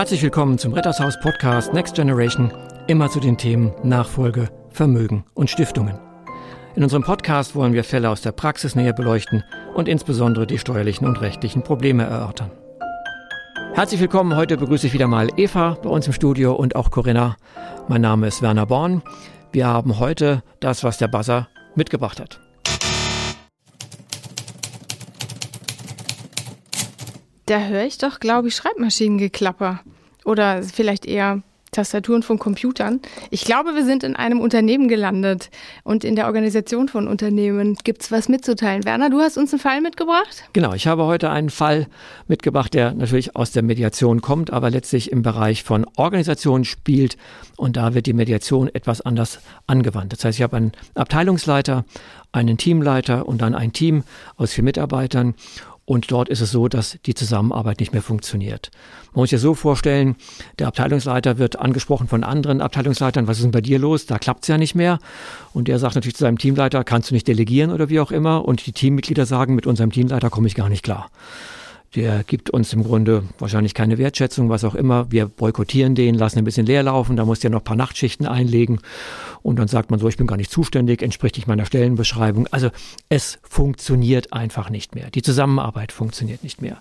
Herzlich willkommen zum Rittershaus Podcast Next Generation, immer zu den Themen Nachfolge, Vermögen und Stiftungen. In unserem Podcast wollen wir Fälle aus der Praxis näher beleuchten und insbesondere die steuerlichen und rechtlichen Probleme erörtern. Herzlich willkommen, heute begrüße ich wieder mal Eva bei uns im Studio und auch Corinna. Mein Name ist Werner Born. Wir haben heute das, was der Buzzer mitgebracht hat. Da höre ich doch, glaube ich, Schreibmaschinengeklapper. Oder vielleicht eher Tastaturen von Computern. Ich glaube, wir sind in einem Unternehmen gelandet und in der Organisation von Unternehmen gibt es was mitzuteilen. Werner, du hast uns einen Fall mitgebracht? Genau, ich habe heute einen Fall mitgebracht, der natürlich aus der Mediation kommt, aber letztlich im Bereich von Organisation spielt und da wird die Mediation etwas anders angewandt. Das heißt, ich habe einen Abteilungsleiter, einen Teamleiter und dann ein Team aus vier Mitarbeitern und dort ist es so, dass die Zusammenarbeit nicht mehr funktioniert. Man muss sich so vorstellen, der Abteilungsleiter wird angesprochen von anderen Abteilungsleitern, was ist denn bei dir los? Da klappt es ja nicht mehr. Und der sagt natürlich zu seinem Teamleiter, kannst du nicht delegieren oder wie auch immer. Und die Teammitglieder sagen, mit unserem Teamleiter komme ich gar nicht klar. Der gibt uns im Grunde wahrscheinlich keine Wertschätzung, was auch immer. Wir boykottieren den, lassen ein bisschen leer laufen, da muss der noch ein paar Nachtschichten einlegen. Und dann sagt man so, ich bin gar nicht zuständig, entspricht nicht meiner Stellenbeschreibung. Also es funktioniert einfach nicht mehr. Die Zusammenarbeit funktioniert nicht mehr.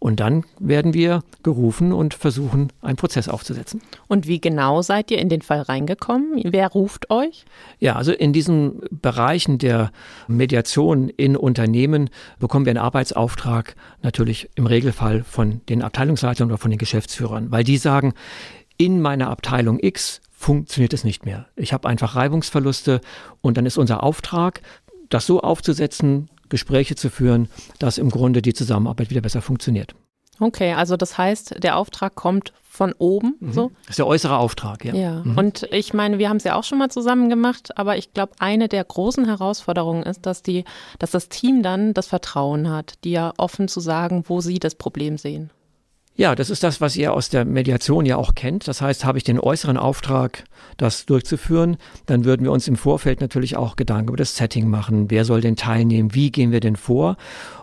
Und dann werden wir gerufen und versuchen, einen Prozess aufzusetzen. Und wie genau seid ihr in den Fall reingekommen? Wer ruft euch? Ja, also in diesen Bereichen der Mediation in Unternehmen bekommen wir einen Arbeitsauftrag natürlich im Regelfall von den Abteilungsleitern oder von den Geschäftsführern, weil die sagen, in meiner Abteilung X funktioniert es nicht mehr. Ich habe einfach Reibungsverluste und dann ist unser Auftrag, das so aufzusetzen, Gespräche zu führen, dass im Grunde die Zusammenarbeit wieder besser funktioniert. Okay, also das heißt, der Auftrag kommt von oben. Mhm. So. Das ist der äußere Auftrag, ja. Ja, mhm. und ich meine, wir haben es ja auch schon mal zusammen gemacht, aber ich glaube, eine der großen Herausforderungen ist, dass die, dass das Team dann das Vertrauen hat, dir offen zu sagen, wo sie das Problem sehen. Ja, das ist das, was ihr aus der Mediation ja auch kennt. Das heißt, habe ich den äußeren Auftrag, das durchzuführen, dann würden wir uns im Vorfeld natürlich auch Gedanken über das Setting machen. Wer soll denn teilnehmen? Wie gehen wir denn vor?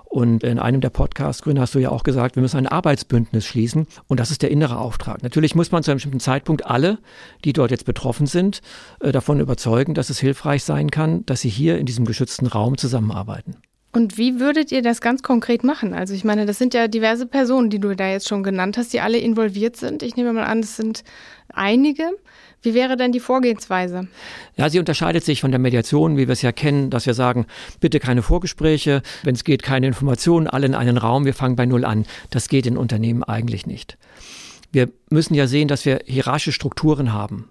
Und in einem der Podcasts, Grün, hast du ja auch gesagt, wir müssen ein Arbeitsbündnis schließen. Und das ist der innere Auftrag. Natürlich muss man zu einem bestimmten Zeitpunkt alle, die dort jetzt betroffen sind, äh, davon überzeugen, dass es hilfreich sein kann, dass sie hier in diesem geschützten Raum zusammenarbeiten. Und wie würdet ihr das ganz konkret machen? Also ich meine, das sind ja diverse Personen, die du da jetzt schon genannt hast, die alle involviert sind. Ich nehme mal an, es sind einige. Wie wäre denn die Vorgehensweise? Ja, sie unterscheidet sich von der Mediation, wie wir es ja kennen, dass wir sagen, bitte keine Vorgespräche, wenn es geht, keine Informationen, alle in einen Raum, wir fangen bei Null an. Das geht in Unternehmen eigentlich nicht. Wir müssen ja sehen, dass wir hierarchische Strukturen haben.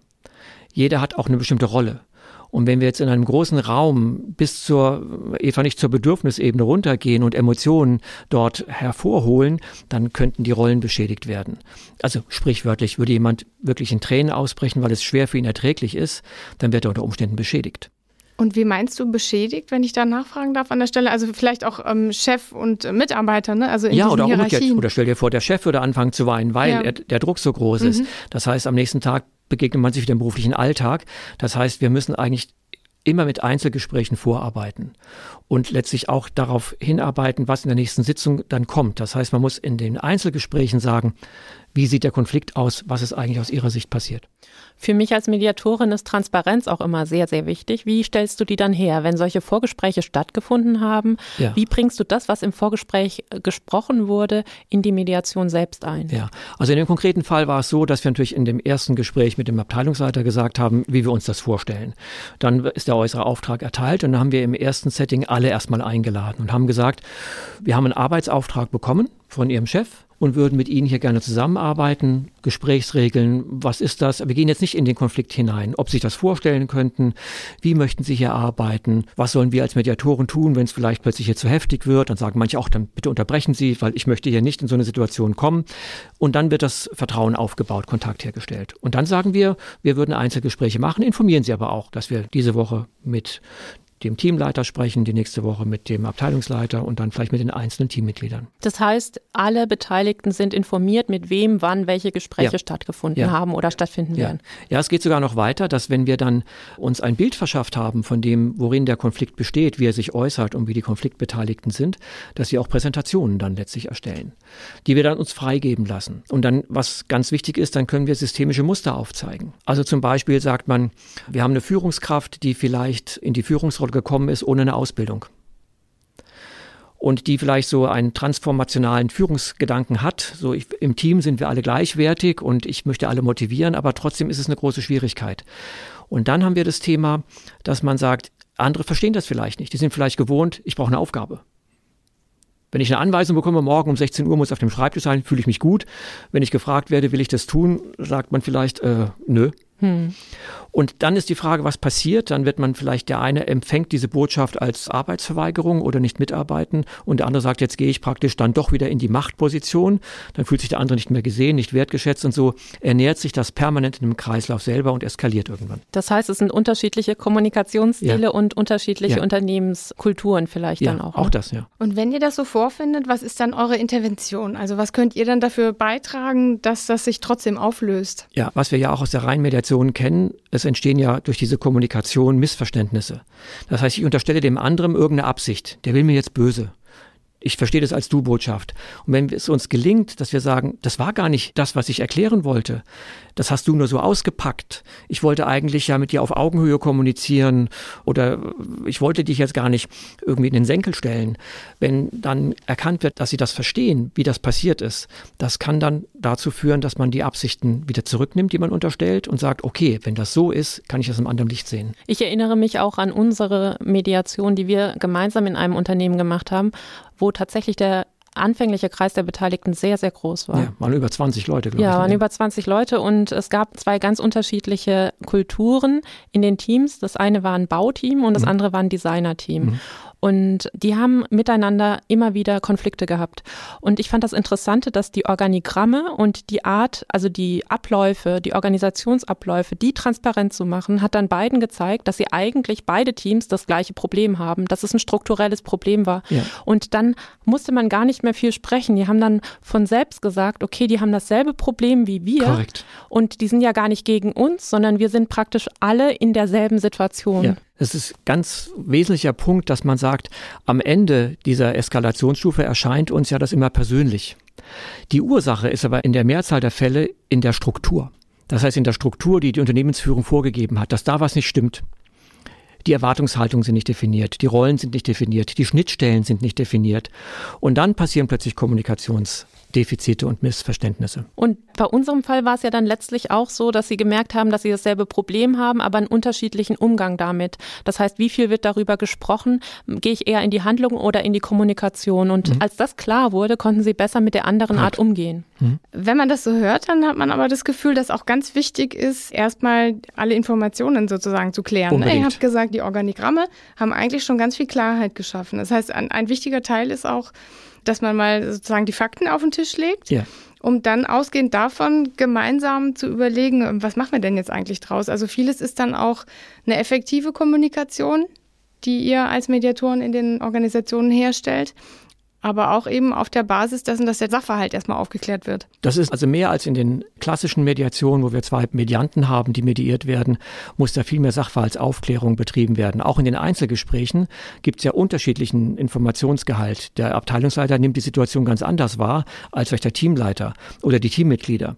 Jeder hat auch eine bestimmte Rolle. Und wenn wir jetzt in einem großen Raum bis zur, Eva nicht zur Bedürfnisebene runtergehen und Emotionen dort hervorholen, dann könnten die Rollen beschädigt werden. Also sprichwörtlich würde jemand wirklich in Tränen ausbrechen, weil es schwer für ihn erträglich ist, dann wird er unter Umständen beschädigt. Und wie meinst du beschädigt, wenn ich da nachfragen darf an der Stelle? Also vielleicht auch ähm, Chef und Mitarbeiter, ne? Also in ja, oder umgekehrt. Oder stell dir vor, der Chef würde anfangen zu weinen, weil ja. er, der Druck so groß ist. Mhm. Das heißt, am nächsten Tag begegnet man sich wieder im beruflichen Alltag. Das heißt, wir müssen eigentlich immer mit Einzelgesprächen vorarbeiten und letztlich auch darauf hinarbeiten, was in der nächsten Sitzung dann kommt. Das heißt, man muss in den Einzelgesprächen sagen, wie sieht der Konflikt aus, was ist eigentlich aus Ihrer Sicht passiert. Für mich als Mediatorin ist Transparenz auch immer sehr, sehr wichtig. Wie stellst du die dann her, wenn solche Vorgespräche stattgefunden haben? Ja. Wie bringst du das, was im Vorgespräch äh, gesprochen wurde, in die Mediation selbst ein? Ja, also in dem konkreten Fall war es so, dass wir natürlich in dem ersten Gespräch mit dem Abteilungsleiter gesagt haben, wie wir uns das vorstellen. Dann ist der äußere Auftrag erteilt und dann haben wir im ersten Setting alle erstmal eingeladen und haben gesagt, wir haben einen Arbeitsauftrag bekommen von Ihrem Chef und würden mit Ihnen hier gerne zusammenarbeiten, Gesprächsregeln, was ist das? Wir gehen jetzt nicht in den Konflikt hinein, ob sich das vorstellen könnten, wie möchten Sie hier arbeiten, was sollen wir als Mediatoren tun, wenn es vielleicht plötzlich hier zu heftig wird, dann sagen manche auch, dann bitte unterbrechen Sie, weil ich möchte hier nicht in so eine Situation kommen. Und dann wird das Vertrauen aufgebaut, Kontakt hergestellt. Und dann sagen wir, wir würden Einzelgespräche machen, informieren Sie aber auch, dass wir diese Woche mit dem Teamleiter sprechen, die nächste Woche mit dem Abteilungsleiter und dann vielleicht mit den einzelnen Teammitgliedern. Das heißt, alle Beteiligten sind informiert, mit wem, wann welche Gespräche ja. stattgefunden ja. haben oder stattfinden ja. werden. Ja, es geht sogar noch weiter, dass wenn wir dann uns ein Bild verschafft haben von dem, worin der Konflikt besteht, wie er sich äußert und wie die Konfliktbeteiligten sind, dass wir auch Präsentationen dann letztlich erstellen, die wir dann uns freigeben lassen. Und dann, was ganz wichtig ist, dann können wir systemische Muster aufzeigen. Also zum Beispiel sagt man, wir haben eine Führungskraft, die vielleicht in die Führungsrolle gekommen ist ohne eine Ausbildung und die vielleicht so einen transformationalen Führungsgedanken hat. So ich, im Team sind wir alle gleichwertig und ich möchte alle motivieren, aber trotzdem ist es eine große Schwierigkeit. Und dann haben wir das Thema, dass man sagt, andere verstehen das vielleicht nicht. Die sind vielleicht gewohnt, ich brauche eine Aufgabe. Wenn ich eine Anweisung bekomme, morgen um 16 Uhr muss auf dem Schreibtisch sein, fühle ich mich gut. Wenn ich gefragt werde, will ich das tun, sagt man vielleicht, äh, nö. Hm. Und dann ist die Frage, was passiert? Dann wird man vielleicht, der eine empfängt diese Botschaft als Arbeitsverweigerung oder nicht mitarbeiten und der andere sagt, jetzt gehe ich praktisch dann doch wieder in die Machtposition. Dann fühlt sich der andere nicht mehr gesehen, nicht wertgeschätzt und so ernährt sich das permanent in einem Kreislauf selber und eskaliert irgendwann. Das heißt, es sind unterschiedliche Kommunikationsstile ja. und unterschiedliche ja. Unternehmenskulturen vielleicht ja, dann auch. Auch ne? das, ja. Und wenn ihr das so vorfindet, was ist dann eure Intervention? Also was könnt ihr dann dafür beitragen, dass das sich trotzdem auflöst? Ja, was wir ja auch aus der Reihenmediation kennen, es entstehen ja durch diese Kommunikation Missverständnisse. Das heißt, ich unterstelle dem anderen irgendeine Absicht. Der will mir jetzt böse. Ich verstehe das als Du-Botschaft. Und wenn es uns gelingt, dass wir sagen, das war gar nicht das, was ich erklären wollte, das hast du nur so ausgepackt. Ich wollte eigentlich ja mit dir auf Augenhöhe kommunizieren oder ich wollte dich jetzt gar nicht irgendwie in den Senkel stellen. Wenn dann erkannt wird, dass sie das verstehen, wie das passiert ist, das kann dann dazu führen, dass man die Absichten wieder zurücknimmt, die man unterstellt und sagt, okay, wenn das so ist, kann ich das im anderen Licht sehen. Ich erinnere mich auch an unsere Mediation, die wir gemeinsam in einem Unternehmen gemacht haben, wo tatsächlich der anfängliche Kreis der Beteiligten sehr, sehr groß war. Ja, waren über 20 Leute, glaube ja, ich. Ja, waren über 20 Leute und es gab zwei ganz unterschiedliche Kulturen in den Teams. Das eine war ein Bauteam und das mhm. andere war ein Designerteam. Mhm. Und die haben miteinander immer wieder Konflikte gehabt. Und ich fand das Interessante, dass die Organigramme und die Art, also die Abläufe, die Organisationsabläufe, die transparent zu machen, hat dann beiden gezeigt, dass sie eigentlich beide Teams das gleiche Problem haben, dass es ein strukturelles Problem war. Ja. Und dann musste man gar nicht mehr viel sprechen. Die haben dann von selbst gesagt, okay, die haben dasselbe Problem wie wir. Korrekt. Und die sind ja gar nicht gegen uns, sondern wir sind praktisch alle in derselben Situation. Ja. Es ist ganz wesentlicher Punkt, dass man sagt, am Ende dieser Eskalationsstufe erscheint uns ja das immer persönlich. Die Ursache ist aber in der Mehrzahl der Fälle in der Struktur. Das heißt in der Struktur, die die Unternehmensführung vorgegeben hat, dass da was nicht stimmt. Die Erwartungshaltungen sind nicht definiert, die Rollen sind nicht definiert, die Schnittstellen sind nicht definiert. Und dann passieren plötzlich Kommunikations- Defizite und Missverständnisse. Und bei unserem Fall war es ja dann letztlich auch so, dass Sie gemerkt haben, dass Sie dasselbe Problem haben, aber einen unterschiedlichen Umgang damit. Das heißt, wie viel wird darüber gesprochen? Gehe ich eher in die Handlung oder in die Kommunikation? Und mhm. als das klar wurde, konnten Sie besser mit der anderen Art umgehen. Mhm. Wenn man das so hört, dann hat man aber das Gefühl, dass auch ganz wichtig ist, erstmal alle Informationen sozusagen zu klären. Unbedingt. Ihr habt gesagt, die Organigramme haben eigentlich schon ganz viel Klarheit geschaffen. Das heißt, ein, ein wichtiger Teil ist auch, dass man mal sozusagen die Fakten auf den Tisch legt. Ja. Um dann ausgehend davon gemeinsam zu überlegen, was machen wir denn jetzt eigentlich draus? Also vieles ist dann auch eine effektive Kommunikation, die ihr als Mediatoren in den Organisationen herstellt aber auch eben auf der Basis dessen, dass der Sachverhalt erstmal aufgeklärt wird. Das ist also mehr als in den klassischen Mediationen, wo wir zwei Medianten haben, die mediiert werden, muss da viel mehr Sachverhaltsaufklärung betrieben werden. Auch in den Einzelgesprächen gibt es ja unterschiedlichen Informationsgehalt. Der Abteilungsleiter nimmt die Situation ganz anders wahr als vielleicht der Teamleiter oder die Teammitglieder.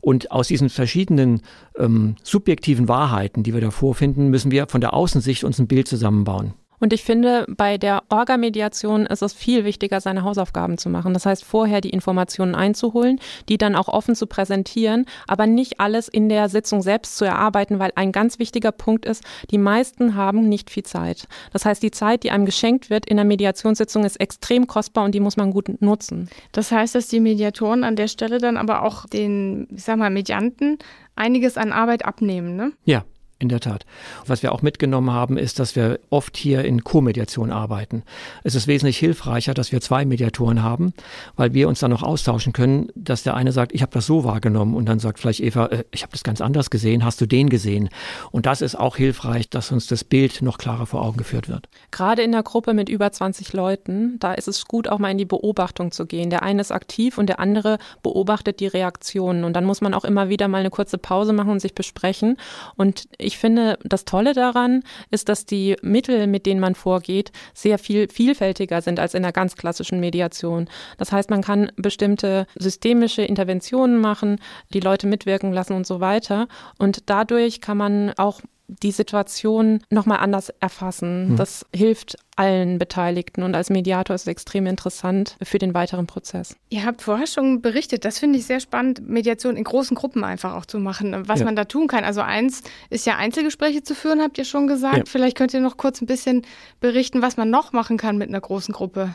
Und aus diesen verschiedenen ähm, subjektiven Wahrheiten, die wir da vorfinden, müssen wir von der Außensicht uns ein Bild zusammenbauen. Und ich finde, bei der Orga-Mediation ist es viel wichtiger, seine Hausaufgaben zu machen. Das heißt, vorher die Informationen einzuholen, die dann auch offen zu präsentieren, aber nicht alles in der Sitzung selbst zu erarbeiten, weil ein ganz wichtiger Punkt ist, die meisten haben nicht viel Zeit. Das heißt, die Zeit, die einem geschenkt wird in der Mediationssitzung, ist extrem kostbar und die muss man gut nutzen. Das heißt, dass die Mediatoren an der Stelle dann aber auch den, ich sag mal, Medianten einiges an Arbeit abnehmen, ne? Ja, In der Tat. Was wir auch mitgenommen haben, ist, dass wir oft hier in Co-Mediation arbeiten. Es ist wesentlich hilfreicher, dass wir zwei Mediatoren haben, weil wir uns dann noch austauschen können, dass der eine sagt, ich habe das so wahrgenommen und dann sagt vielleicht Eva, äh, ich habe das ganz anders gesehen, hast du den gesehen? Und das ist auch hilfreich, dass uns das Bild noch klarer vor Augen geführt wird. Gerade in der Gruppe mit über 20 Leuten, da ist es gut, auch mal in die Beobachtung zu gehen. Der eine ist aktiv und der andere beobachtet die Reaktionen. Und dann muss man auch immer wieder mal eine kurze Pause machen und sich besprechen. Und ich finde, das Tolle daran ist, dass die Mittel, mit denen man vorgeht, sehr viel vielfältiger sind als in der ganz klassischen Mediation. Das heißt, man kann bestimmte systemische Interventionen machen, die Leute mitwirken lassen und so weiter. Und dadurch kann man auch die Situation nochmal anders erfassen. Hm. Das hilft allen Beteiligten und als Mediator ist es extrem interessant für den weiteren Prozess. Ihr habt vorher schon berichtet, das finde ich sehr spannend, Mediation in großen Gruppen einfach auch zu machen, was ja. man da tun kann. Also eins ist ja Einzelgespräche zu führen, habt ihr schon gesagt. Ja. Vielleicht könnt ihr noch kurz ein bisschen berichten, was man noch machen kann mit einer großen Gruppe.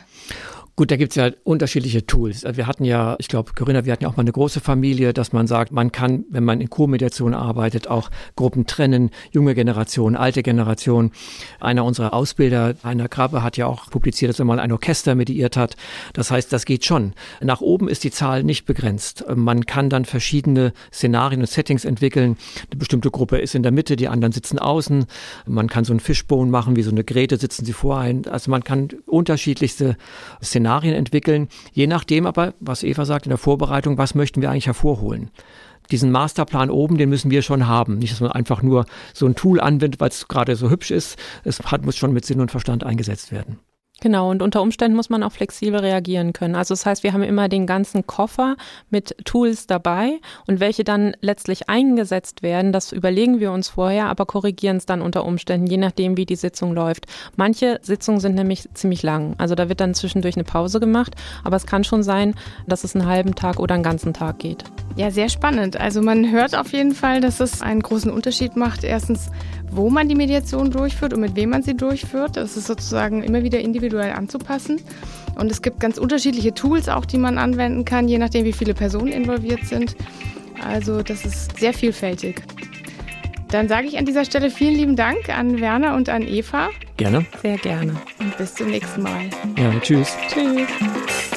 Gut, da gibt es ja unterschiedliche Tools. Wir hatten ja, ich glaube, Corinna, wir hatten ja auch mal eine große Familie, dass man sagt, man kann, wenn man in Co-Mediation arbeitet, auch Gruppen trennen, junge Generation, alte Generation. Einer unserer Ausbilder, Heiner Krabbe, hat ja auch publiziert, dass er mal ein Orchester mediiert hat. Das heißt, das geht schon. Nach oben ist die Zahl nicht begrenzt. Man kann dann verschiedene Szenarien und Settings entwickeln. Eine bestimmte Gruppe ist in der Mitte, die anderen sitzen außen. Man kann so ein Fishbone machen, wie so eine Grete sitzen sie vor ein. Also man kann unterschiedlichste Szenarien Szenarien entwickeln, je nachdem aber, was Eva sagt in der Vorbereitung, was möchten wir eigentlich hervorholen diesen Masterplan oben, den müssen wir schon haben. Nicht, dass man einfach nur so ein Tool anwendet, weil es gerade so hübsch ist. Es hat, muss schon mit Sinn und Verstand eingesetzt werden. Genau, und unter Umständen muss man auch flexibel reagieren können. Also das heißt, wir haben immer den ganzen Koffer mit Tools dabei und welche dann letztlich eingesetzt werden, das überlegen wir uns vorher, aber korrigieren es dann unter Umständen, je nachdem, wie die Sitzung läuft. Manche Sitzungen sind nämlich ziemlich lang. Also da wird dann zwischendurch eine Pause gemacht, aber es kann schon sein, dass es einen halben Tag oder einen ganzen Tag geht. Ja, sehr spannend. Also man hört auf jeden Fall, dass es einen großen Unterschied macht. Erstens, wo man die Mediation durchführt und mit wem man sie durchführt. Das ist sozusagen immer wieder individuell anzupassen. Und es gibt ganz unterschiedliche Tools auch, die man anwenden kann, je nachdem, wie viele Personen involviert sind. Also das ist sehr vielfältig. Dann sage ich an dieser Stelle vielen lieben Dank an Werner und an Eva. Gerne. Sehr gerne. Und bis zum nächsten Mal. Ja, tschüss. Tschüss.